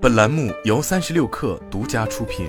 本栏目由三十六氪独家出品。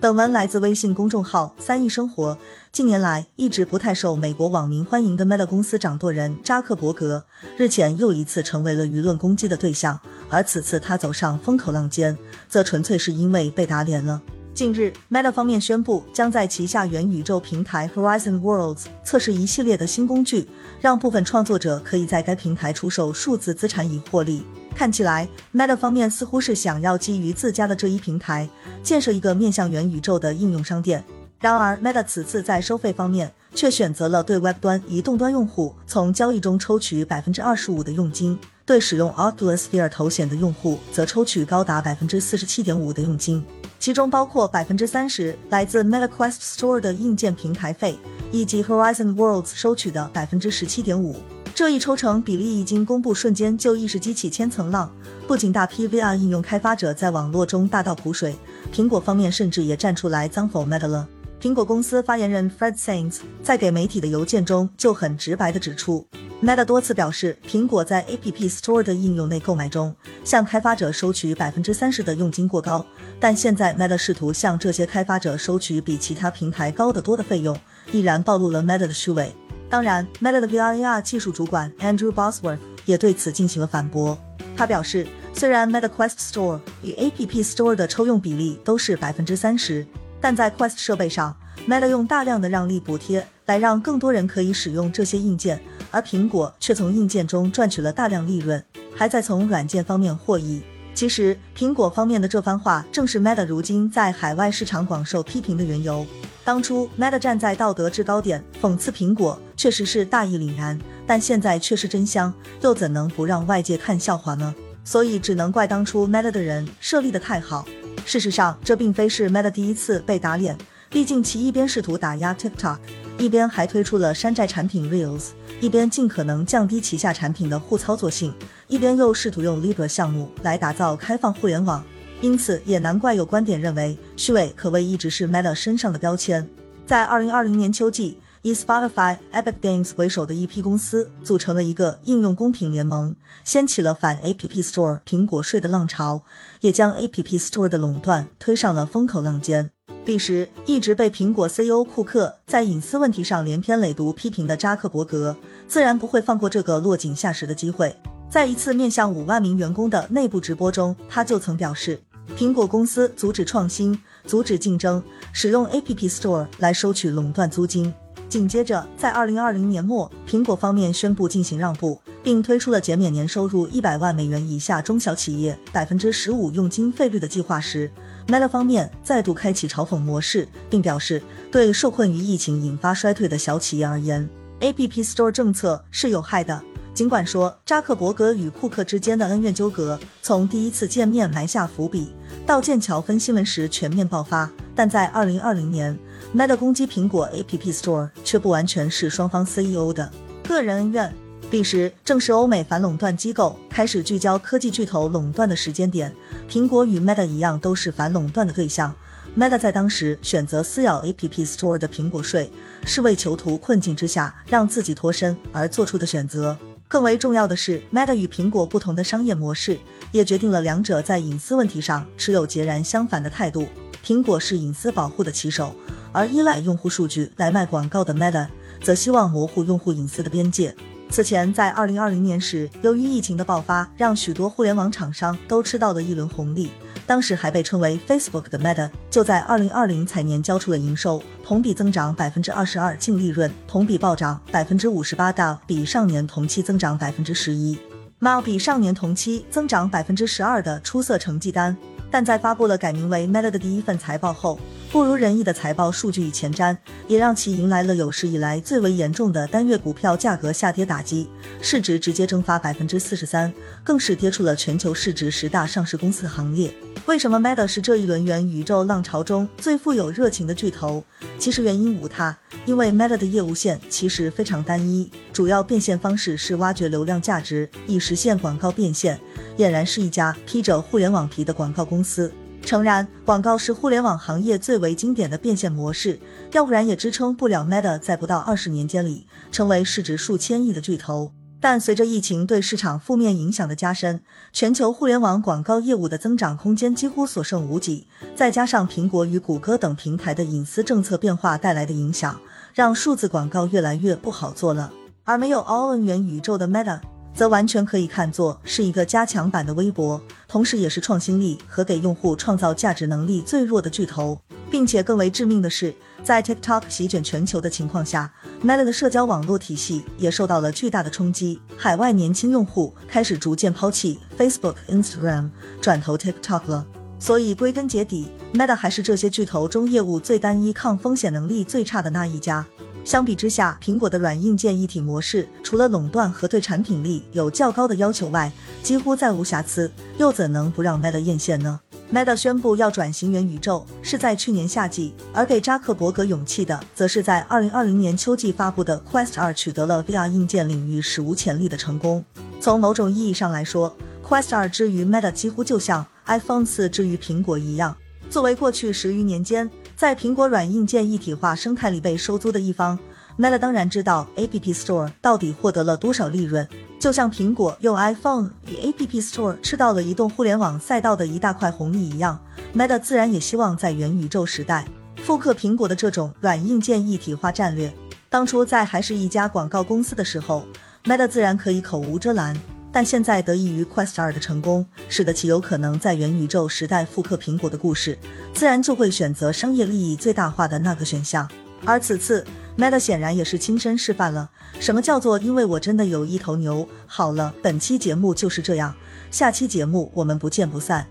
本文来自微信公众号“三亿生活”。近年来，一直不太受美国网民欢迎的 Meta 公司掌舵人扎克伯格，日前又一次成为了舆论攻击的对象。而此次他走上风口浪尖，则纯粹是因为被打脸了。近日，Meta 方面宣布将在旗下元宇宙平台 Horizon Worlds 测试一系列的新工具，让部分创作者可以在该平台出售数字资产以获利。看起来，Meta 方面似乎是想要基于自家的这一平台，建设一个面向元宇宙的应用商店。然而，Meta 此次在收费方面却选择了对 Web 端移动端用户从交易中抽取百分之二十五的佣金，对使用 Oculus Sphere 头显的用户则抽取高达百分之四十七点五的佣金。其中包括百分之三十来自 Meta Quest Store 的硬件平台费，以及 Horizon Worlds 收取的百分之十七点五。这一抽成比例一经公布，瞬间就一时激起千层浪。不仅大批 VR 应用开发者在网络中大倒苦水，苹果方面甚至也站出来脏否 Meta 了。苹果公司发言人 Fred Sains 在给媒体的邮件中就很直白地指出。Meta 多次表示，苹果在 App Store 的应用内购买中向开发者收取百分之三十的佣金过高，但现在 Meta 试图向这些开发者收取比其他平台高得多的费用，依然暴露了 Meta 的虚伪。当然，Meta 的 VR/AR 技术主管 Andrew Bosworth 也对此进行了反驳。他表示，虽然 Meta Quest Store 与 App Store 的抽用比例都是百分之三十，但在 Quest 设备上，Meta 用大量的让利补贴来让更多人可以使用这些硬件。而苹果却从硬件中赚取了大量利润，还在从软件方面获益。其实，苹果方面的这番话正是 Meta 如今在海外市场广受批评的缘由。当初 Meta 站在道德制高点讽刺苹果，确实是大义凛然，但现在却是真香，又怎能不让外界看笑话呢？所以，只能怪当初 Meta 的人设立的太好。事实上，这并非是 Meta 第一次被打脸，毕竟其一边试图打压 TikTok，一边还推出了山寨产品 Reels。一边尽可能降低旗下产品的互操作性，一边又试图用 Libra 项目来打造开放互联网，因此也难怪有观点认为虚伪可谓一直是 Meta 身上的标签。在二零二零年秋季，以 Spotify、Epic Games 为首的一批公司组成了一个应用公平联盟，掀起了反 App Store 苹果税的浪潮，也将 App Store 的垄断推上了风口浪尖。彼时，一直被苹果 CEO 库克在隐私问题上连篇累牍批评的扎克伯格，自然不会放过这个落井下石的机会。在一次面向五万名员工的内部直播中，他就曾表示，苹果公司阻止创新、阻止竞争，使用 App Store 来收取垄断租金。紧接着，在二零二零年末，苹果方面宣布进行让步，并推出了减免年收入一百万美元以下中小企业百分之十五佣金费率的计划时。Meta 方面再度开启嘲讽模式，并表示，对受困于疫情引发衰退的小企业而言，App Store 政策是有害的。尽管说扎克伯格与库克之间的恩怨纠葛从第一次见面埋下伏笔，到剑桥分新闻时全面爆发，但在2020年，Meta 攻击苹果 App Store 却不完全是双方 CEO 的个人恩怨。彼时正是欧美反垄断机构开始聚焦科技巨头垄断的时间点，苹果与 Meta 一样都是反垄断的对象。Meta 在当时选择撕咬 App Store 的苹果税，是为囚徒困境之下让自己脱身而做出的选择。更为重要的是，Meta 与苹果不同的商业模式，也决定了两者在隐私问题上持有截然相反的态度。苹果是隐私保护的旗手，而依赖用户数据来卖广告的 Meta，则希望模糊用户隐私的边界。此前，在二零二零年时，由于疫情的爆发，让许多互联网厂商都吃到了一轮红利。当时还被称为 Facebook 的 Meta，就在二零二零财年交出了营收，同比增长百分之二十二，净利润同比暴涨百分之五十八，到比上年同期增长百分之十一，貌比上年同期增长百分之十二的出色成绩单。但在发布了改名为 Meta 的第一份财报后，不如人意的财报数据与前瞻，也让其迎来了有史以来最为严重的单月股票价格下跌打击，市值直接蒸发百分之四十三，更是跌出了全球市值十大上市公司行列。为什么 Meta 是这一轮元宇宙浪潮中最富有热情的巨头？其实原因无他，因为 Meta 的业务线其实非常单一，主要变现方式是挖掘流量价值，以实现广告变现。俨然是一家披着互联网皮的广告公司。诚然，广告是互联网行业最为经典的变现模式，要不然也支撑不了 Meta 在不到二十年间里成为市值数千亿的巨头。但随着疫情对市场负面影响的加深，全球互联网广告业务的增长空间几乎所剩无几。再加上苹果与谷歌等平台的隐私政策变化带来的影响，让数字广告越来越不好做了。而没有 All in 元宇宙的 Meta，则完全可以看作是一个加强版的微博，同时也是创新力和给用户创造价值能力最弱的巨头。并且更为致命的是，在 TikTok 席卷全球的情况下，Meta 的社交网络体系也受到了巨大的冲击。海外年轻用户开始逐渐抛弃 Facebook、Instagram，转投 TikTok 了。所以归根结底，Meta 还是这些巨头中业务最单一、抗风险能力最差的那一家。相比之下，苹果的软硬件一体模式，除了垄断和对产品力有较高的要求外，几乎再无瑕疵，又怎能不让 Meta 艳羡呢？Meta 宣布要转型元宇宙是在去年夏季，而给扎克伯格勇气的，则是在2020年秋季发布的 Quest 2取得了 VR 硬件领域史无前例的成功。从某种意义上来说，Quest 2之于 Meta 几乎就像 iPhone 4之于苹果一样。作为过去十余年间在苹果软硬件一体化生态里被收租的一方，Meta 当然知道 App Store 到底获得了多少利润。就像苹果用 iPhone 与 App Store 吃到了移动互联网赛道的一大块红利一样，Meta 自然也希望在元宇宙时代复刻苹果的这种软硬件一体化战略。当初在还是一家广告公司的时候，Meta 自然可以口无遮拦，但现在得益于 Quest 二的成功，使得其有可能在元宇宙时代复刻苹果的故事，自然就会选择商业利益最大化的那个选项。而此次。Meta 显然也是亲身示范了什么叫做因为我真的有一头牛。好了，本期节目就是这样，下期节目我们不见不散。